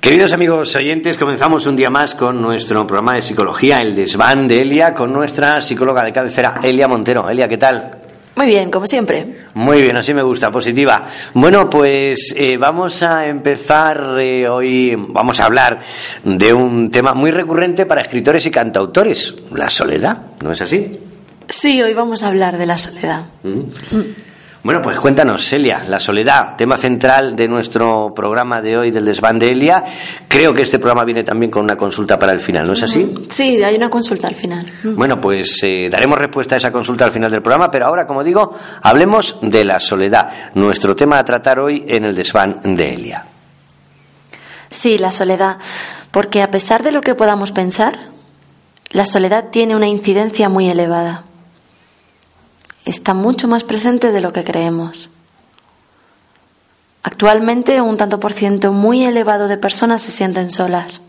Queridos amigos oyentes, comenzamos un día más con nuestro programa de psicología, el desván de Elia, con nuestra psicóloga de cabecera, Elia Montero. Elia, ¿qué tal? Muy bien, como siempre. Muy bien, así me gusta, positiva. Bueno, pues eh, vamos a empezar eh, hoy, vamos a hablar de un tema muy recurrente para escritores y cantautores, la soledad, ¿no es así? Sí, hoy vamos a hablar de la soledad. Mm. Bueno, pues cuéntanos, Celia, la soledad, tema central de nuestro programa de hoy del desván de Elia. Creo que este programa viene también con una consulta para el final, ¿no es así? Sí, hay una consulta al final. Bueno, pues eh, daremos respuesta a esa consulta al final del programa, pero ahora, como digo, hablemos de la soledad, nuestro tema a tratar hoy en el desván de Elia. Sí, la soledad, porque a pesar de lo que podamos pensar, la soledad tiene una incidencia muy elevada está mucho más presente de lo que creemos. Actualmente un tanto por ciento muy elevado de personas se sienten solas.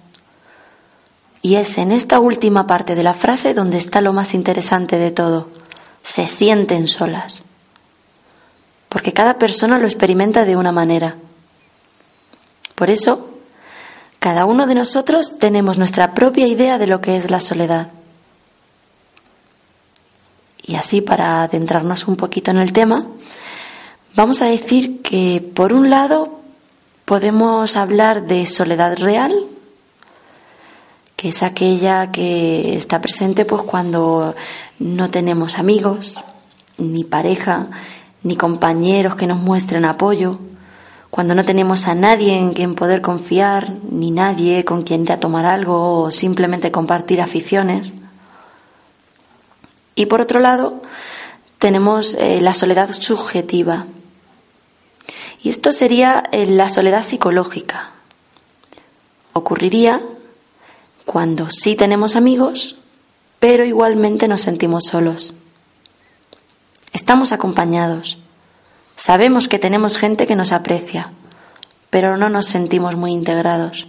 Y es en esta última parte de la frase donde está lo más interesante de todo. Se sienten solas. Porque cada persona lo experimenta de una manera. Por eso, cada uno de nosotros tenemos nuestra propia idea de lo que es la soledad. Y así, para adentrarnos un poquito en el tema, vamos a decir que, por un lado, podemos hablar de soledad real, que es aquella que está presente pues cuando no tenemos amigos, ni pareja, ni compañeros que nos muestren apoyo, cuando no tenemos a nadie en quien poder confiar, ni nadie con quien ir a tomar algo o simplemente compartir aficiones. Y por otro lado, tenemos eh, la soledad subjetiva. Y esto sería eh, la soledad psicológica. Ocurriría cuando sí tenemos amigos, pero igualmente nos sentimos solos. Estamos acompañados. Sabemos que tenemos gente que nos aprecia, pero no nos sentimos muy integrados.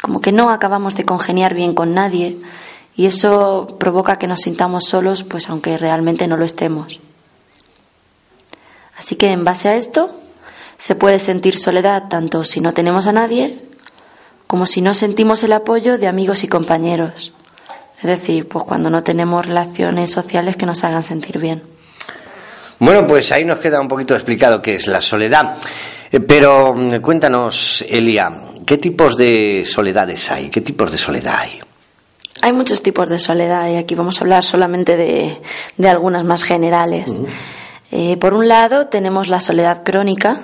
Como que no acabamos de congeniar bien con nadie y eso provoca que nos sintamos solos, pues aunque realmente no lo estemos. Así que en base a esto, se puede sentir soledad tanto si no tenemos a nadie, como si no sentimos el apoyo de amigos y compañeros. Es decir, pues cuando no tenemos relaciones sociales que nos hagan sentir bien. Bueno, pues ahí nos queda un poquito explicado qué es la soledad. Eh, pero mm, cuéntanos, Elia, ¿qué tipos de soledades hay? ¿Qué tipos de soledad hay? Hay muchos tipos de soledad y aquí vamos a hablar solamente de, algunas más generales. Eh, por un lado tenemos la soledad crónica,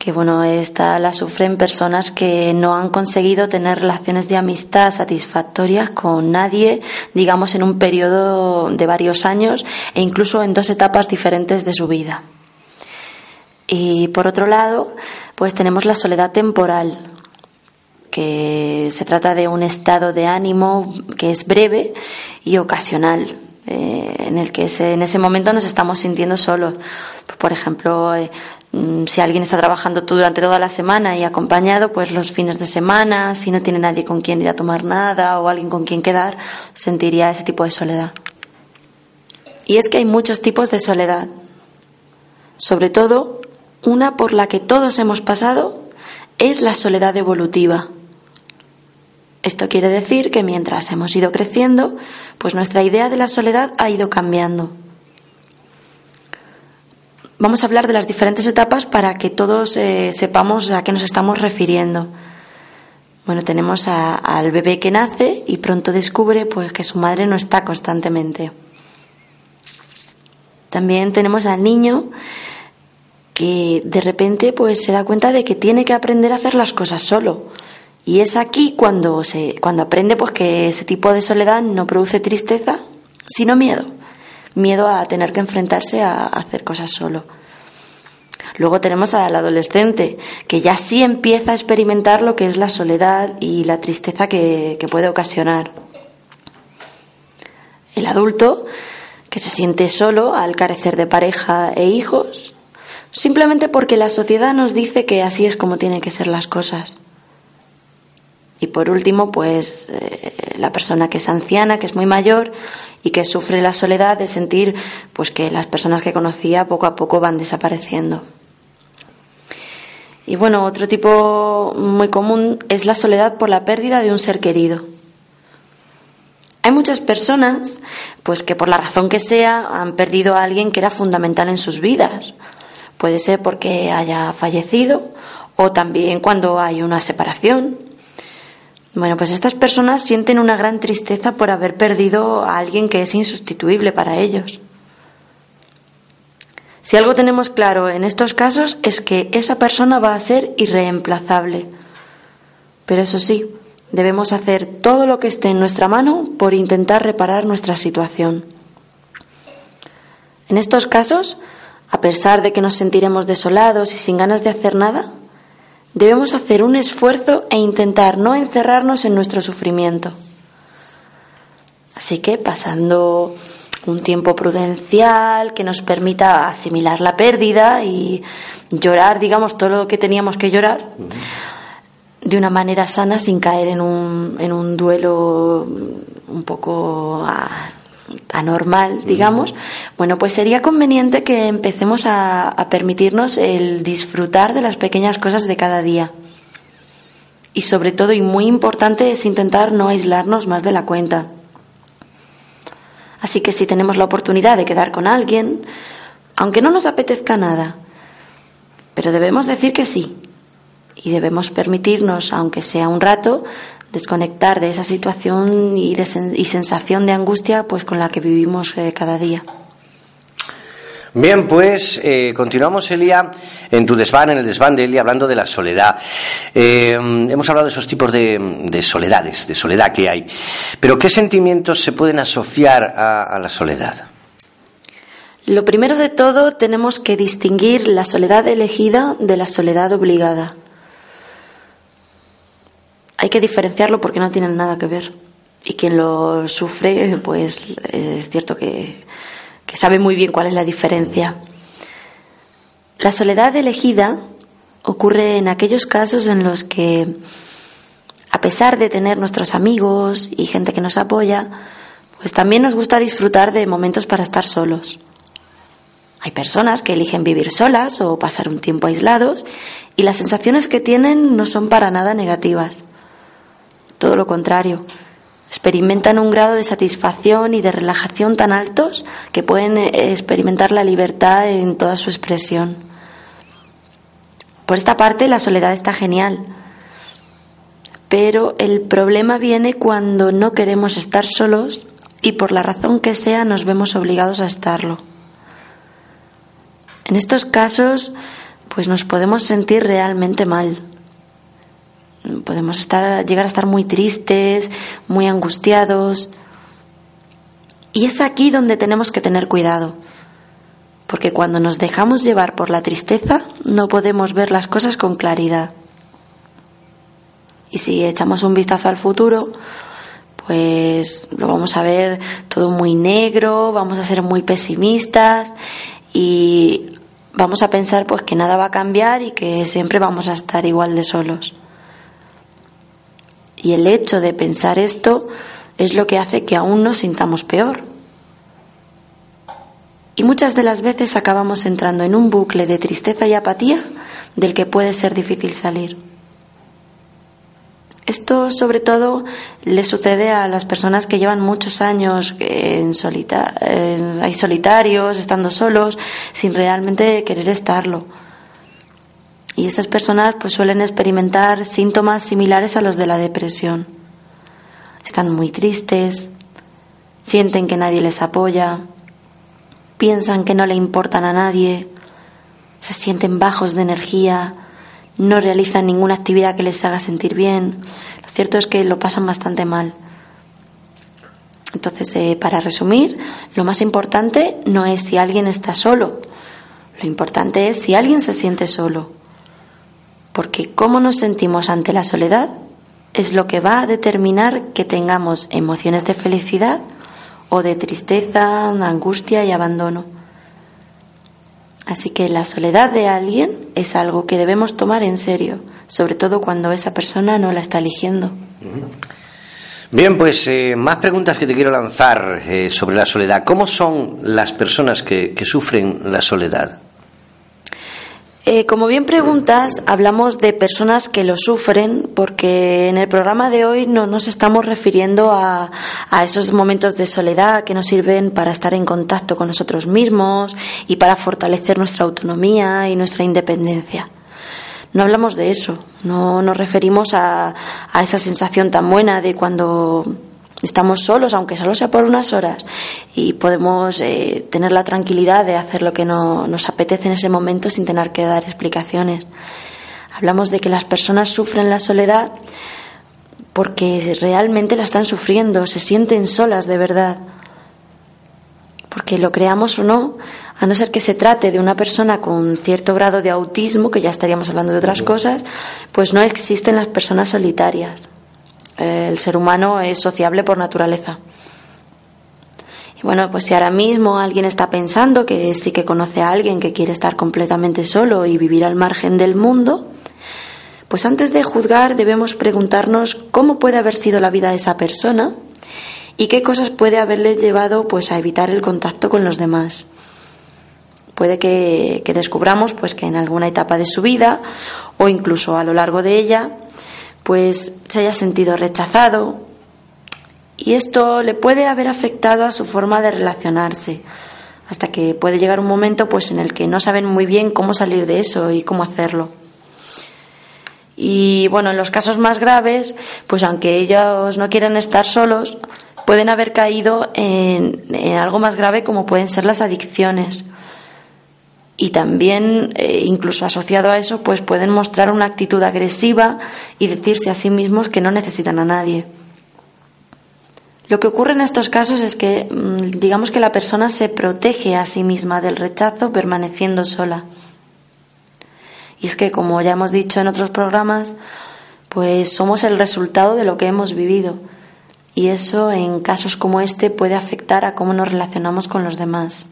que bueno, esta la sufren personas que no han conseguido tener relaciones de amistad satisfactorias con nadie, digamos en un periodo de varios años e incluso en dos etapas diferentes de su vida. Y por otro lado, pues tenemos la soledad temporal, que se trata de un estado de ánimo que es breve y ocasional, eh, en el que en ese momento nos estamos sintiendo solos. Por ejemplo, eh, mm, si alguien está trabajando durante toda la semana y acompañado, pues los fines de semana, si no tiene nadie con quien ir a tomar nada o alguien con quien quedar, sentiría ese tipo de soledad. Y es que hay muchos tipos de soledad. Sobre todo, una por la que todos hemos pasado es la soledad evolutiva. Esto quiere decir que mientras hemos ido creciendo, pues nuestra idea de la soledad ha ido cambiando. Vamos a hablar de las diferentes etapas para que todos eh, sepamos a qué nos estamos refiriendo. Bueno, tenemos al bebé que nace y pronto descubre pues que su madre no está constantemente. También tenemos al niño que de repente pues se da cuenta de que tiene que aprender a hacer las cosas solo y es aquí cuando, se, cuando aprende pues, que ese tipo de soledad no produce tristeza, sino miedo. Miedo a tener que enfrentarse a hacer cosas solo. Luego tenemos al adolescente, que ya sí empieza a experimentar lo que es la soledad y la tristeza que, que puede ocasionar. El adulto, que se siente solo al carecer de pareja e hijos, simplemente porque la sociedad nos dice que así es como tienen que ser las cosas. Y por último, pues eh, la persona que es anciana, que es muy mayor y que sufre la soledad de sentir pues que las personas que conocía poco a poco van desapareciendo. Y bueno, otro tipo muy común es la soledad por la pérdida de un ser querido. Hay muchas personas, pues que por la razón que sea, han perdido a alguien que era fundamental en sus vidas. Puede ser porque haya fallecido o también cuando hay una separación bueno, pues estas personas sienten una gran tristeza por haber perdido a alguien que es insustituible para ellos. Si algo tenemos claro en estos casos es que esa persona va a ser irreemplazable. Pero eso sí, debemos hacer todo lo que esté en nuestra mano por intentar reparar nuestra situación. En estos casos, a pesar de que nos sentiremos desolados y sin ganas de hacer nada, debemos hacer un esfuerzo e intentar no encerrarnos en nuestro sufrimiento. Así que pasando un tiempo prudencial que nos permita asimilar la pérdida y llorar, digamos, todo lo que teníamos que llorar de una manera sana sin caer en un, en un duelo un poco ah, anormal, digamos, bueno, pues sería conveniente que empecemos a, a permitirnos el disfrutar de las pequeñas cosas de cada día. Y sobre todo, y muy importante, es intentar no aislarnos más de la cuenta. Así que si tenemos la oportunidad de quedar con alguien, aunque no nos apetezca nada, pero debemos decir que sí. Y debemos permitirnos, aunque sea un rato, desconectar de esa situación y, de y sensación de angustia pues con la que vivimos eh, cada día. Bien, pues eh, continuamos, Elia, en tu desván, en el desván de Elia, hablando de la soledad. Eh, hemos hablado de esos tipos de, de, soledades, de soledad que hay. Pero, ¿qué sentimientos se pueden asociar a, a la soledad? Lo primero de todo, tenemos que distinguir la soledad elegida de la soledad obligada hay que diferenciarlo porque no tienen nada que ver. Y quien lo sufre, pues es cierto que, que sabe muy bien cuál es la diferencia. La soledad elegida ocurre en aquellos casos en los que, a pesar de tener nuestros amigos y gente que nos apoya, pues también nos gusta disfrutar de momentos para estar solos. Hay personas que eligen vivir solas o pasar un tiempo aislados y las sensaciones que tienen no son para nada negativas todo lo contrario. Experimentan un grado de satisfacción y de relajación tan altos que pueden eh, experimentar la libertad en toda su expresión. Por esta parte, la soledad está genial. Pero el problema viene cuando no queremos estar solos y por la razón que sea nos vemos obligados a estarlo. En estos casos, pues nos podemos sentir realmente mal podemos estar, llegar a estar muy tristes, muy angustiados. Y es aquí donde tenemos que tener cuidado, porque cuando nos dejamos llevar por la tristeza no podemos ver las cosas con claridad. Y si echamos un vistazo al futuro, pues lo vamos a ver todo muy negro, vamos a ser muy pesimistas y vamos a pensar pues que nada va a cambiar y que siempre vamos a estar igual de solos. Y el hecho de pensar esto es lo que hace que aún nos sintamos peor. Y muchas de las veces acabamos entrando en un bucle de tristeza y apatía del que puede ser difícil salir. Esto sobre todo le sucede a las personas que llevan muchos años en, solita solitarios, estando solos, sin realmente querer estarlo. Y estas personas pues suelen experimentar síntomas similares a los de la depresión. Están muy tristes, sienten que nadie les apoya, piensan que no le importan a nadie, se sienten bajos de energía, no realizan ninguna actividad que les haga sentir bien. Lo cierto es que lo pasan bastante mal. Entonces, eh, para resumir, lo más importante no es si alguien está solo, Lo importante es si alguien se siente solo, porque cómo nos sentimos ante la soledad es lo que va a determinar que tengamos emociones de felicidad o de tristeza, angustia y abandono. Así que la soledad de alguien es algo que debemos tomar en serio, sobre todo cuando esa persona no la está eligiendo. Bien, pues eh, más preguntas que te quiero lanzar eh, sobre la soledad. ¿Cómo son las personas que sufren la soledad? Eh, como bien preguntas, hablamos de personas que lo sufren porque en el programa de hoy no nos estamos refiriendo a, a, esos momentos de soledad que nos sirven para estar en contacto con nosotros mismos y para fortalecer nuestra autonomía y nuestra independencia. No hablamos de eso, no nos referimos a, a esa sensación tan buena de cuando Estamos solos, aunque solo sea por unas horas, y podemos eh, tener la tranquilidad de hacer lo que no, nos apetece en ese momento sin tener que dar explicaciones. Hablamos de que las personas sufren la soledad porque realmente la están sufriendo, se sienten solas de verdad. Porque lo creamos o no, a no ser que se trate de una persona con cierto grado de autismo, que ya estaríamos hablando de otras cosas, pues no existen las personas solitarias. El ser humano es sociable por naturaleza. Y bueno, pues si ahora mismo alguien está pensando que sí que conoce a alguien que quiere estar completamente solo y vivir al margen del mundo, pues antes de juzgar debemos preguntarnos cómo puede haber sido la vida de esa persona y qué cosas puede haberle llevado pues a evitar el contacto con los demás. Puede que, que descubramos pues que en alguna etapa de su vida o incluso a lo largo de ella pues se haya sentido rechazado y esto le puede haber afectado a su forma de relacionarse hasta que puede llegar un momento pues en el que no saben muy bien cómo salir de eso y cómo hacerlo. Y bueno, en los casos más graves, pues aunque ellos no quieran estar solos, pueden haber caído en, en algo más grave como pueden ser las adicciones y también eh, incluso asociado a eso pues pueden mostrar una actitud agresiva y decirse a sí mismos que no necesitan a nadie. Lo que ocurre en estos casos es que mm, digamos que la persona se protege a sí misma del rechazo permaneciendo sola. Y es que como ya hemos dicho en otros programas, pues somos el resultado de lo que hemos vivido y eso en casos como este puede afectar a cómo nos relacionamos con los demás.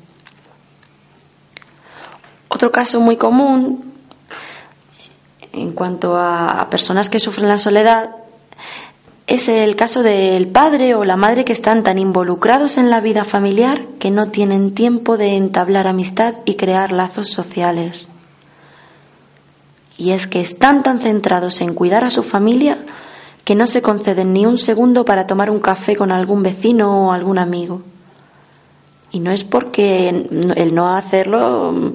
Otro caso muy común en cuanto a, personas que sufren la soledad es el caso del padre o la madre que están tan involucrados en la vida familiar que no tienen tiempo de entablar amistad y crear lazos sociales. Y es que están tan centrados en cuidar a su familia que no se conceden ni un segundo para tomar un café con algún vecino o algún amigo. Y no es porque el no hacerlo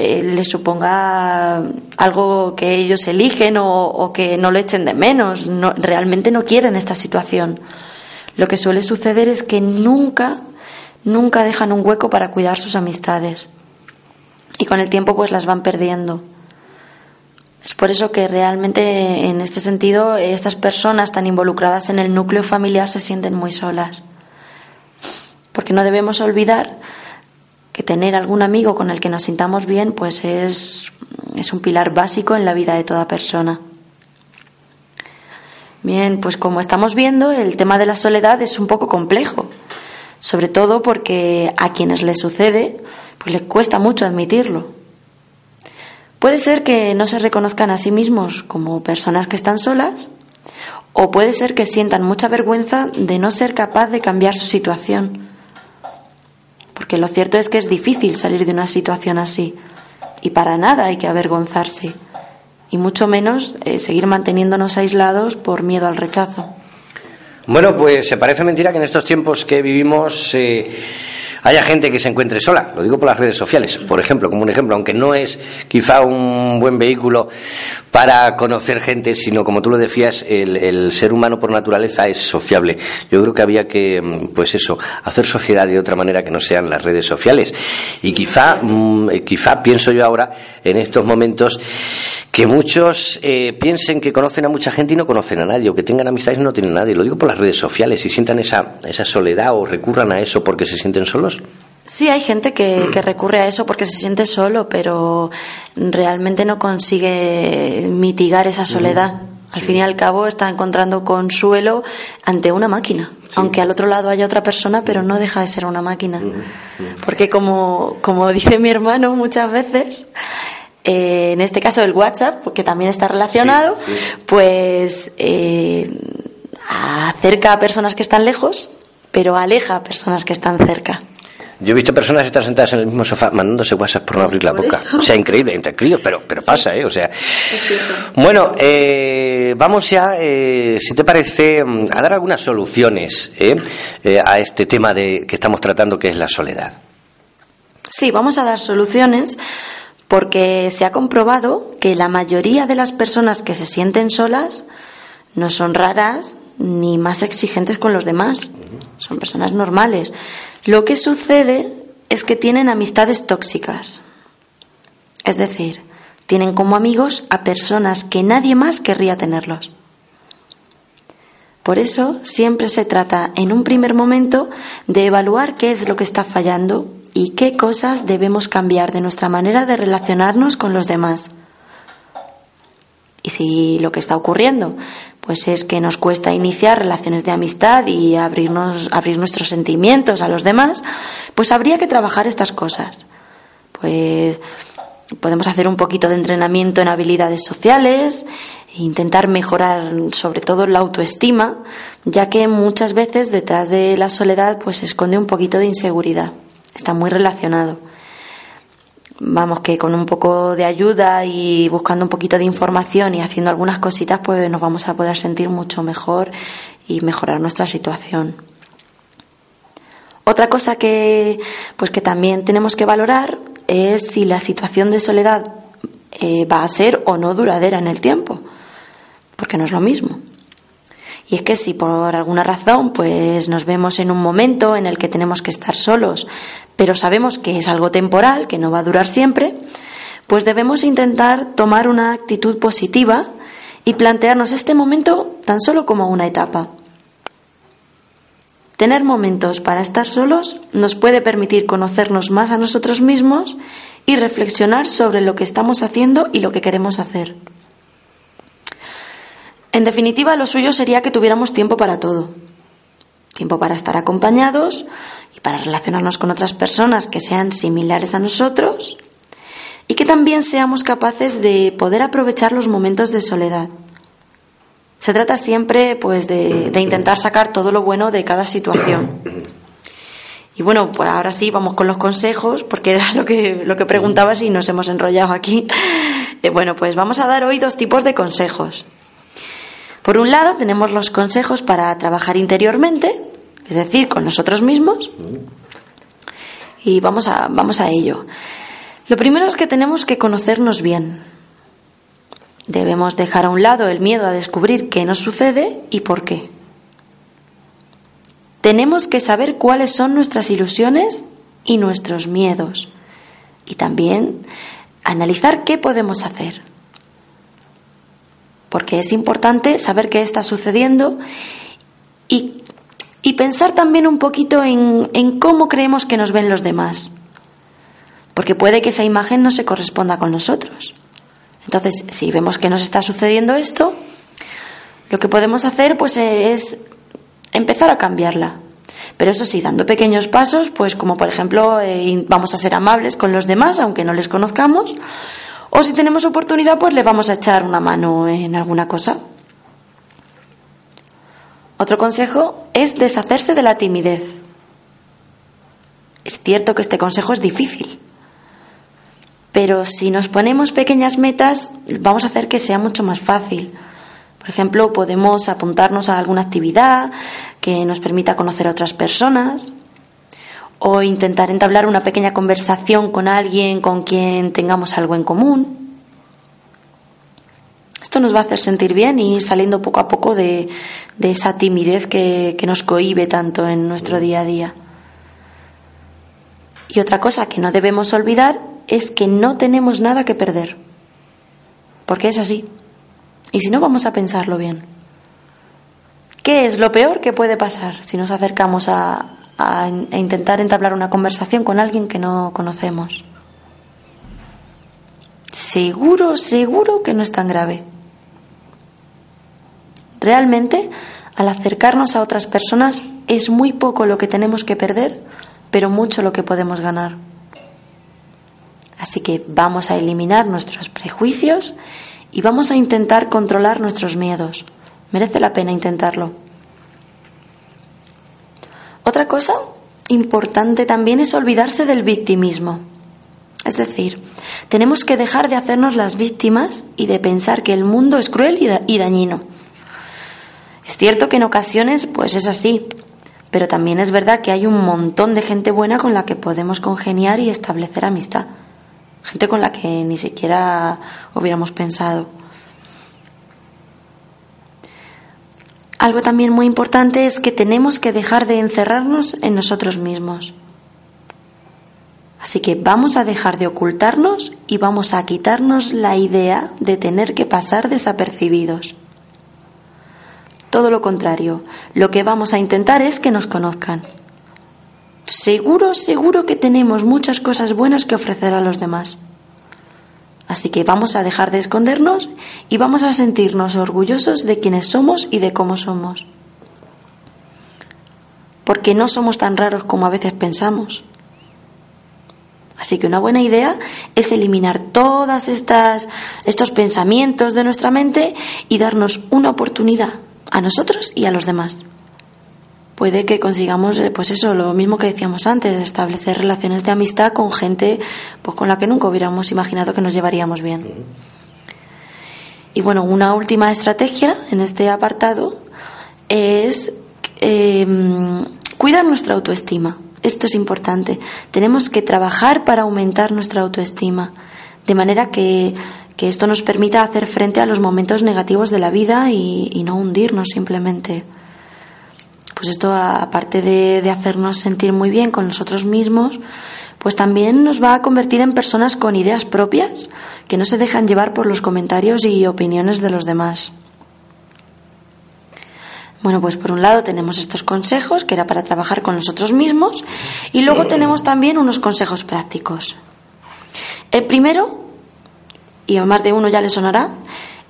eh, les suponga algo que ellos eligen o, que no lo echen de menos. No, realmente no quieren esta situación. Lo que suele suceder es que nunca, nunca dejan un hueco para cuidar sus amistades. Y con el tiempo pues las van perdiendo. Es por eso que realmente en este sentido estas personas tan involucradas en el núcleo familiar se sienten muy solas. Porque no debemos olvidar que tener algún amigo con el que nos sintamos bien, pues es, es un pilar básico en la vida de toda persona. Bien, pues como estamos viendo, el tema de la soledad es un poco complejo, sobre todo porque a quienes le sucede, pues les cuesta mucho admitirlo. Puede ser que no se reconozcan a sí mismos como personas que están solas, o puede ser que sientan mucha vergüenza de no ser capaz de cambiar su situación porque lo cierto es que es difícil salir de una situación así y para nada hay que avergonzarse y mucho menos eh, seguir manteniéndonos aislados por miedo al rechazo. Bueno, pues se parece mentira que en estos tiempos que vivimos eh, haya gente que se encuentre sola. Lo digo por las redes sociales, por ejemplo, como un ejemplo, aunque no es quizá un buen vehículo para conocer gente, sino como tú lo decías, el, ser humano por naturaleza es sociable. Yo creo que había que, mm, pues eso, hacer sociedad de otra manera que no sean las redes sociales. Y quizá, mm, quizá pienso yo ahora, en estos momentos, que muchos eh, piensen que conocen a mucha gente y no conocen a nadie, o que tengan amistades y no tienen nadie. Lo digo por las redes sociales y sientan esa, esa soledad o recurran a eso porque se sienten solos. Sí, hay gente que, que, recurre a eso porque se siente solo, pero realmente no consigue mitigar esa soledad. Al fin y al cabo está encontrando consuelo ante una máquina, aunque al otro lado haya otra persona, pero no deja de ser una máquina. Porque como, como dice mi hermano muchas veces, eh, en este caso el WhatsApp, que también está relacionado, pues eh, acerca a personas que están lejos, pero aleja a personas que están cerca. Yo he visto personas estar sentadas en el mismo sofá mandándose WhatsApp por no abrir la boca. O sea, increíble, increíble, pero, pero pasa, ¿eh? O sea. Bueno, eh, vamos ya, eh, si te parece, mm, a dar algunas soluciones ¿eh? eh, a este tema de que estamos tratando, que es la soledad. Sí, vamos a dar soluciones porque se ha comprobado que la mayoría de las personas que se sienten solas no son raras ni más exigentes con los demás. Son personas normales. Lo que sucede es que tienen amistades tóxicas. Es decir, tienen como amigos a personas que nadie más querría tenerlos. Por eso siempre se trata en un primer momento de evaluar qué es lo que está fallando y qué cosas debemos cambiar de nuestra manera de relacionarnos con los demás. Y si lo que está ocurriendo pues es que nos cuesta iniciar relaciones de amistad y abrirnos, abrir nuestros sentimientos a los demás, pues habría que trabajar estas cosas. Pues podemos hacer un poquito de entrenamiento en habilidades sociales, e intentar mejorar sobre todo la autoestima, ya que muchas veces detrás de la soledad pues se esconde un poquito de inseguridad. Está muy relacionado vamos que con un poco de ayuda y buscando un poquito de información y haciendo algunas cositas, pues nos vamos a poder sentir mucho mejor y mejorar nuestra situación. Otra cosa que, pues que también tenemos que valorar es si la situación de soledad eh, va a ser o no duradera en el tiempo, porque no es lo mismo. Y es que si por alguna razón pues nos vemos en un momento en el que tenemos que estar solos, pero sabemos que es algo temporal, que no va a durar siempre, pues debemos intentar tomar una actitud positiva y plantearnos este momento tan solo como una etapa. Tener momentos para estar solos nos puede permitir conocernos más a nosotros mismos y reflexionar sobre lo que estamos haciendo y lo que queremos hacer. En definitiva, lo suyo sería que tuviéramos tiempo para todo. Tiempo para estar acompañados y para relacionarnos con otras personas que sean similares a nosotros y que también seamos capaces de poder aprovechar los momentos de soledad. Se trata siempre pues de, intentar sacar todo lo bueno de cada situación. Y bueno, pues ahora sí vamos con los consejos, porque era lo que, lo que preguntabas y nos hemos enrollado aquí. Eh, bueno, pues vamos a dar hoy dos tipos de consejos. Por un lado, tenemos los consejos para trabajar interiormente, es decir, con nosotros mismos. Y vamos a, vamos a ello. Lo primero es que tenemos que conocernos bien. Debemos dejar a un lado el miedo a descubrir qué nos sucede y por qué. Tenemos que saber cuáles son nuestras ilusiones y nuestros miedos. Y también analizar qué podemos hacer porque es importante saber qué está sucediendo y, pensar también un poquito en, en cómo creemos que nos ven los demás, porque puede que esa imagen no se corresponda con nosotros. Entonces, si vemos que nos está sucediendo esto, lo que podemos hacer pues es empezar a cambiarla. Pero eso sí, dando pequeños pasos, pues como por ejemplo eh, vamos a ser amables con los demás, aunque no les conozcamos, o si tenemos oportunidad, pues le vamos a echar una mano en alguna cosa. Otro consejo es deshacerse de la timidez. Es cierto que este consejo es difícil, pero si nos ponemos pequeñas metas, vamos a hacer que sea mucho más fácil. Por ejemplo, podemos apuntarnos a alguna actividad que nos permita conocer a otras personas o intentar entablar una pequeña conversación con alguien con quien tengamos algo en común. Esto nos va a hacer sentir bien y ir saliendo poco a poco de, esa timidez que, que nos cohibe tanto en nuestro día a día. Y otra cosa que no debemos olvidar es que no tenemos nada que perder. Porque es así. Y si no, vamos a pensarlo bien. ¿Qué es lo peor que puede pasar si nos acercamos a, a, intentar entablar una conversación con alguien que no conocemos. Seguro, seguro que no es tan grave. Realmente, al acercarnos a otras personas, es muy poco lo que tenemos que perder, pero mucho lo que podemos ganar. Así que vamos a eliminar nuestros prejuicios y vamos a intentar controlar nuestros miedos. Merece la pena intentarlo. Otra cosa importante también es olvidarse del victimismo. Es decir, tenemos que dejar de hacernos las víctimas y de pensar que el mundo es cruel y, dañino. Es cierto que en ocasiones pues es así, pero también es verdad que hay un montón de gente buena con la que podemos congeniar y establecer amistad gente con la que ni siquiera hubiéramos pensado. Algo también muy importante es que tenemos que dejar de encerrarnos en nosotros mismos. Así que vamos a dejar de ocultarnos y vamos a quitarnos la idea de tener que pasar desapercibidos. Todo lo contrario, lo que vamos a intentar es que nos conozcan seguro, seguro que tenemos muchas cosas buenas que ofrecer a los demás. Así que vamos a dejar de escondernos y vamos a sentirnos orgullosos de quienes somos y de cómo somos. Porque no somos tan raros como a veces pensamos. Así que una buena idea es eliminar todas estas estos pensamientos de nuestra mente y darnos una oportunidad a nosotros y a los demás puede que consigamos, eh, pues eso, lo mismo que decíamos antes, establecer relaciones de amistad con gente pues con la que nunca hubiéramos imaginado que nos llevaríamos bien. Y bueno, una última estrategia en este apartado es em, cuidar nuestra autoestima. Esto es importante. Tenemos que trabajar para aumentar nuestra autoestima, de manera que, esto nos permita hacer frente a los momentos negativos de la vida y no hundirnos simplemente pues esto aparte de, hacernos sentir muy bien con nosotros mismos, pues también nos va a convertir en personas con ideas propias que no se dejan llevar por los comentarios y opiniones de los demás. Bueno, pues por un lado tenemos estos consejos, que era para trabajar con nosotros mismos, y luego tenemos también unos consejos prácticos. El primero, y a más de uno ya le sonará,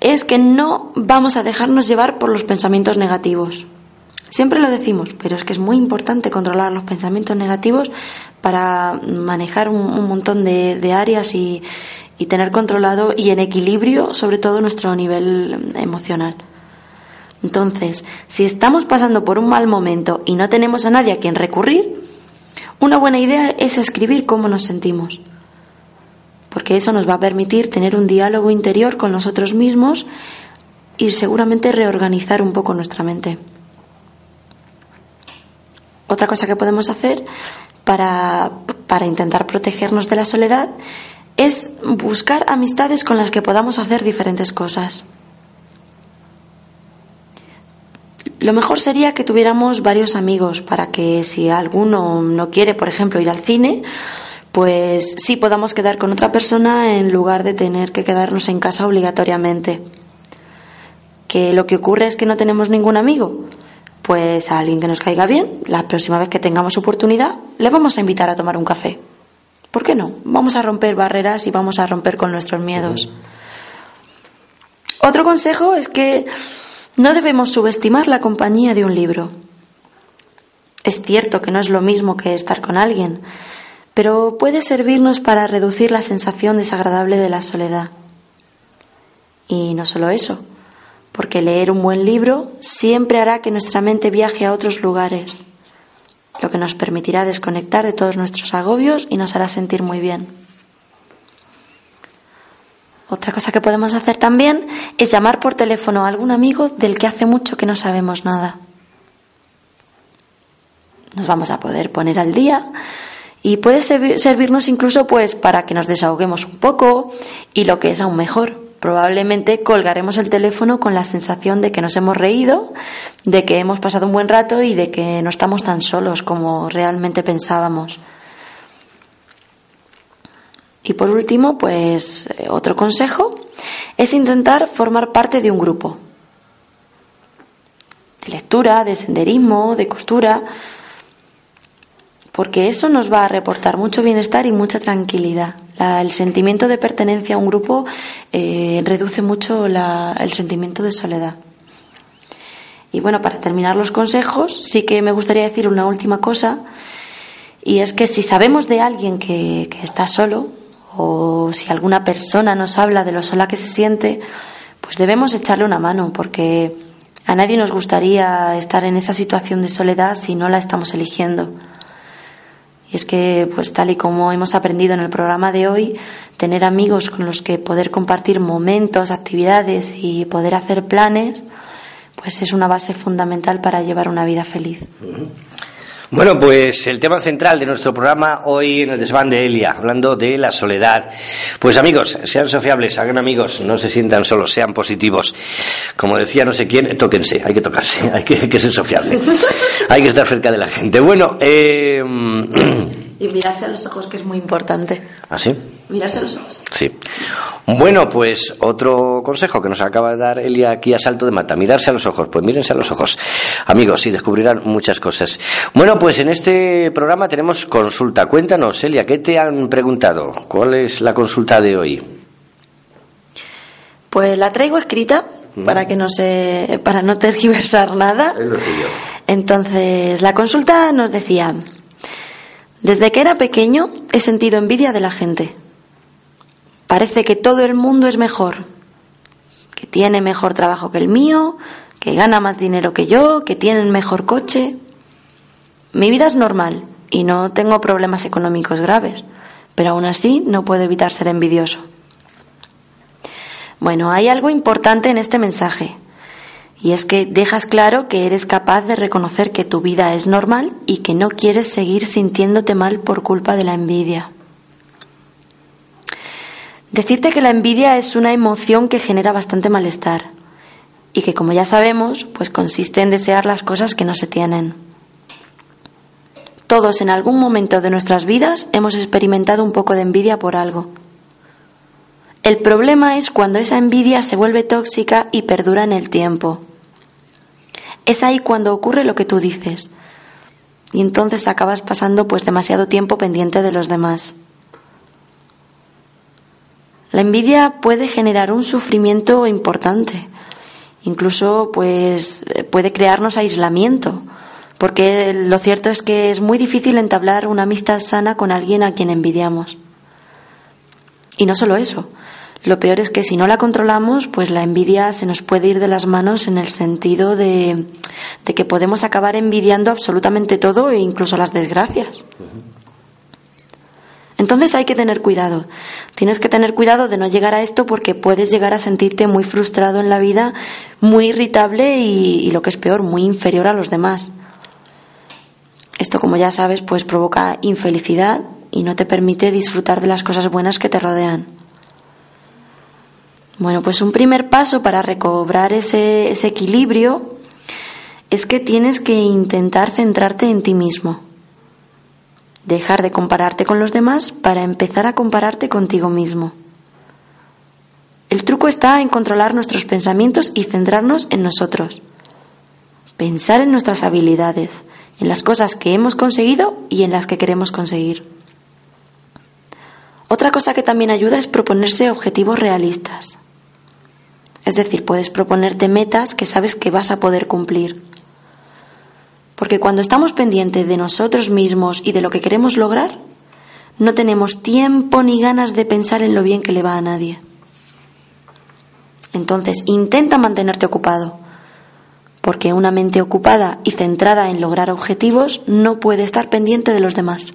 es que no vamos a dejarnos llevar por los pensamientos negativos. Siempre lo decimos, pero es que es muy importante controlar los pensamientos negativos para manejar un, montón de, áreas y, y, tener controlado y en equilibrio sobre todo nuestro nivel emocional. Entonces, si estamos pasando por un mal momento y no tenemos a nadie a quien recurrir, una buena idea es escribir cómo nos sentimos, porque eso nos va a permitir tener un diálogo interior con nosotros mismos y seguramente reorganizar un poco nuestra mente. Otra cosa que podemos hacer para, intentar protegernos de la soledad es buscar amistades con las que podamos hacer diferentes cosas. Lo mejor sería que tuviéramos varios amigos para que si alguno no quiere, por ejemplo, ir al cine, pues sí podamos quedar con otra persona en lugar de tener que quedarnos en casa obligatoriamente. Que lo que ocurre es que no tenemos ningún amigo, pues a alguien que nos caiga bien, la próxima vez que tengamos oportunidad, le vamos a invitar a tomar un café. ¿Por qué no? Vamos a romper barreras y vamos a romper con nuestros miedos. Otro consejo es que no debemos subestimar la compañía de un libro. Es cierto que no es lo mismo que estar con alguien, pero puede servirnos para reducir la sensación desagradable de la soledad. Y no solo eso, porque leer un buen libro siempre hará que nuestra mente viaje a otros lugares, lo que nos permitirá desconectar de todos nuestros agobios y nos hará sentir muy bien. Otra cosa que podemos hacer también es llamar por teléfono a algún amigo del que hace mucho que no sabemos nada. Nos vamos a poder poner al día y puede servirnos incluso pues para que nos desahoguemos un poco y lo que es aún mejor, probablemente colgaremos el teléfono con la sensación de que nos hemos reído, de que hemos pasado un buen rato y de que no estamos tan solos como realmente pensábamos. Y por último, pues eh, otro consejo es intentar formar parte de un grupo de lectura, de senderismo, de costura. Porque eso nos va a reportar mucho bienestar y mucha tranquilidad. el sentimiento de pertenencia a un grupo eh, reduce mucho el sentimiento de soledad. Y bueno, para terminar los consejos, sí que me gustaría decir una última cosa, y es que si sabemos de alguien que, que está solo, o si alguna persona nos habla de lo sola que se siente, pues debemos echarle una mano, porque a nadie nos gustaría estar en esa situación de soledad si no la estamos eligiendo. Y es que, pues tal y como hemos aprendido en el programa de hoy, tener amigos con los que poder compartir momentos, actividades y poder hacer planes, pues es una base fundamental para llevar una vida feliz. Bueno, pues el tema central de nuestro programa hoy en el desván de Elia, hablando de la soledad. Pues amigos, sean sociables, hagan amigos, no se sientan solos, sean positivos. Como decía no sé quién, tóquense, hay que tocarse, hay que, ser sociable, hay que estar cerca de la gente. Bueno, eh... y mirarse a los ojos, que es muy importante. ¿Ah, sí? Mirarse a los ojos. Sí. Bueno, pues otro consejo que nos acaba de dar Elia aquí a salto de mata, mirarse a los ojos. Pues mírense a los ojos, amigos, y descubrirán muchas cosas. Bueno, pues en este programa tenemos consulta. Cuéntanos, Elia, ¿qué te han preguntado? ¿Cuál es la consulta de hoy? Pues la traigo escrita mm. para que no se, para no tergiversar nada. Entonces, la consulta nos decía, desde que era pequeño he sentido envidia de la gente. Parece que todo el mundo es mejor, que tiene mejor trabajo que el mío, que gana más dinero que yo, que tiene mejor coche. Mi vida es normal y no tengo problemas económicos graves, pero aún así no puedo evitar ser envidioso. Bueno, hay algo importante en este mensaje, y es que dejas claro que eres capaz de reconocer que tu vida es normal y que no quieres seguir sintiéndote mal por culpa de la envidia. Decirte que la envidia es una emoción que genera bastante malestar y que como ya sabemos, pues consiste en desear las cosas que no se tienen. Todos en algún momento de nuestras vidas hemos experimentado un poco de envidia por algo. El problema es cuando esa envidia se vuelve tóxica y perdura en el tiempo. Es ahí cuando ocurre lo que tú dices. Y entonces acabas pasando pues demasiado tiempo pendiente de los demás. La envidia puede generar un sufrimiento importante. Incluso pues puede crearnos aislamiento, porque lo cierto es que es muy difícil entablar una amistad sana con alguien a quien envidiamos. Y no solo eso, lo peor es que si no la controlamos, pues la envidia se nos puede ir de las manos en el sentido de, de que podemos acabar envidiando absolutamente todo e incluso las desgracias. Entonces hay que tener cuidado. Tienes que tener cuidado de no llegar a esto porque puedes llegar a sentirte muy frustrado en la vida, muy irritable y, lo que es peor, muy inferior a los demás. Esto, como ya sabes, pues provoca infelicidad y no te permite disfrutar de las cosas buenas que te rodean. Bueno, pues un primer paso para recobrar ese, equilibrio es que tienes que intentar centrarte en ti mismo dejar de compararte con los demás para empezar a compararte contigo mismo. El truco está en controlar nuestros pensamientos y centrarnos en nosotros. Pensar en nuestras habilidades, en las cosas que hemos conseguido y en las que queremos conseguir. Otra cosa que también ayuda es proponerse objetivos realistas. Es decir, puedes proponerte metas que sabes que vas a poder cumplir. Porque cuando estamos pendientes de nosotros mismos y de lo que queremos lograr, no tenemos tiempo ni ganas de pensar en lo bien que le va a nadie. Entonces, intenta mantenerte ocupado, porque una mente ocupada y centrada en lograr objetivos no puede estar pendiente de los demás.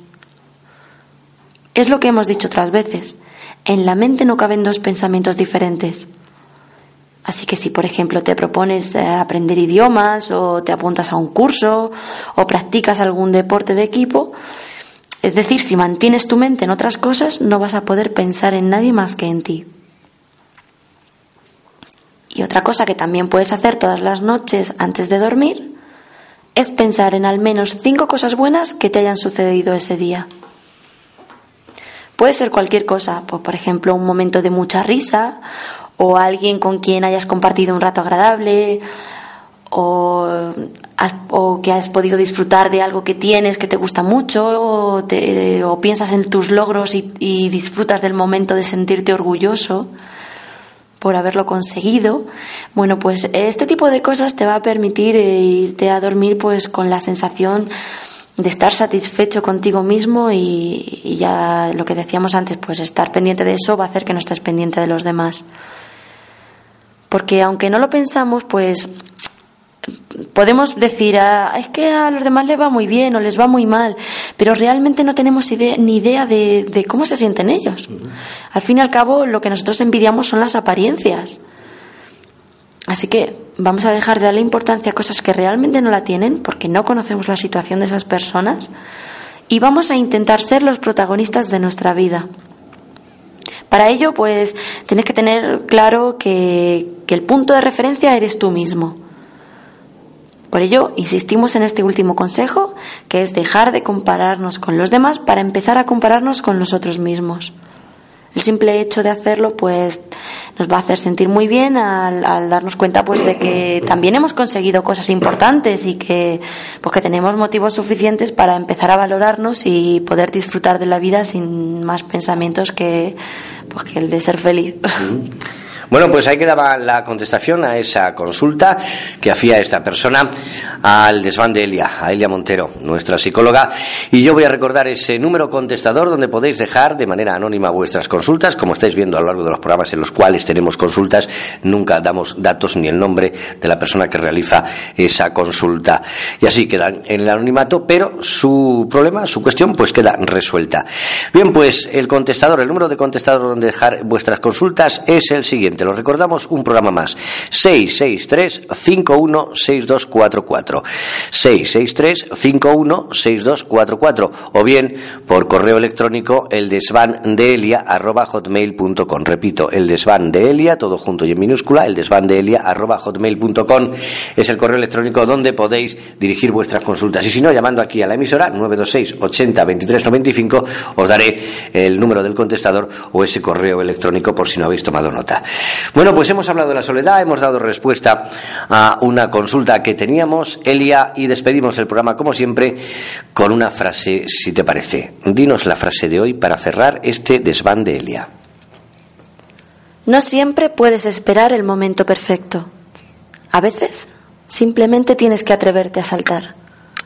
Es lo que hemos dicho otras veces. En la mente no caben dos pensamientos diferentes. Así que si, por ejemplo, te propones eh, aprender idiomas o te apuntas a un curso o practicas algún deporte de equipo, es decir, si mantienes tu mente en otras cosas, no vas a poder pensar en nadie más que en ti. Y otra cosa que también puedes hacer todas las noches antes de dormir es pensar en al menos cinco cosas buenas que te hayan sucedido ese día. Puede ser cualquier cosa, pues, por ejemplo, un momento de mucha risa o alguien con quien hayas compartido un rato agradable o o que has podido disfrutar de algo que tienes que te gusta mucho o, o piensas en tus logros y, disfrutas del momento de sentirte orgulloso por haberlo conseguido. Bueno, pues este tipo de cosas te va a permitir eh, irte a dormir pues con la sensación de estar satisfecho contigo mismo y ya lo que decíamos antes, pues estar pendiente de eso va a hacer que no estés pendiente de los demás. Porque aunque no lo pensamos, pues podemos decir, ah, es que a los demás les va muy bien o les va muy mal, pero realmente no tenemos idea, ni idea de, cómo se sienten ellos. Al fin y al cabo, lo que nosotros envidiamos son las apariencias. Así que vamos a dejar de darle importancia a cosas que realmente no la tienen, porque no conocemos la situación de esas personas, y vamos a intentar ser los protagonistas de nuestra vida. Para ello, pues, tienes que tener claro que, el punto de referencia eres tú mismo por ello, insistimos en este último consejo, que es dejar de compararnos con los demás para empezar a compararnos con nosotros mismos. El simple hecho de hacerlo, pues, nos va a hacer sentir muy bien al, darnos cuenta, pues, de que también hemos conseguido cosas importantes y que, pues, que tenemos motivos suficientes para empezar a valorarnos y poder disfrutar de la vida sin más pensamientos que, pues, que el de ser feliz. Bueno, pues ahí quedaba la contestación a esa consulta que hacía esta persona al desván de Elia, a Elia Montero, nuestra psicóloga. Y yo voy a recordar ese número contestador donde podéis dejar de manera anónima vuestras consultas. Como estáis viendo a lo largo de los programas en los cuales tenemos consultas, nunca damos datos ni el nombre de la persona que realiza esa consulta. Y así quedan en el anonimato, pero su problema, su cuestión, pues queda resuelta. Bien, pues el contestador, el número de contestador donde dejar vuestras consultas es el siguiente lo recordamos, un programa más. 663-516244. 663-516244. O bien por correo electrónico el desván de Elia arroba hotmail.com. Repito, el desván de Elia, todo junto y en minúscula, el desván de Elia arroba hotmail.com es el correo electrónico donde podéis dirigir vuestras consultas. Y si no, llamando aquí a la emisora 926 80 23 95, os daré el número del contestador o ese correo electrónico por si no habéis tomado nota. Bueno, pues hemos hablado de la soledad, hemos dado respuesta a una consulta que teníamos, Elia, y despedimos el programa, como siempre, con una frase, si te parece. Dinos la frase de hoy para cerrar este desván de Elia. No siempre puedes esperar el momento perfecto. A veces simplemente tienes que atreverte a saltar.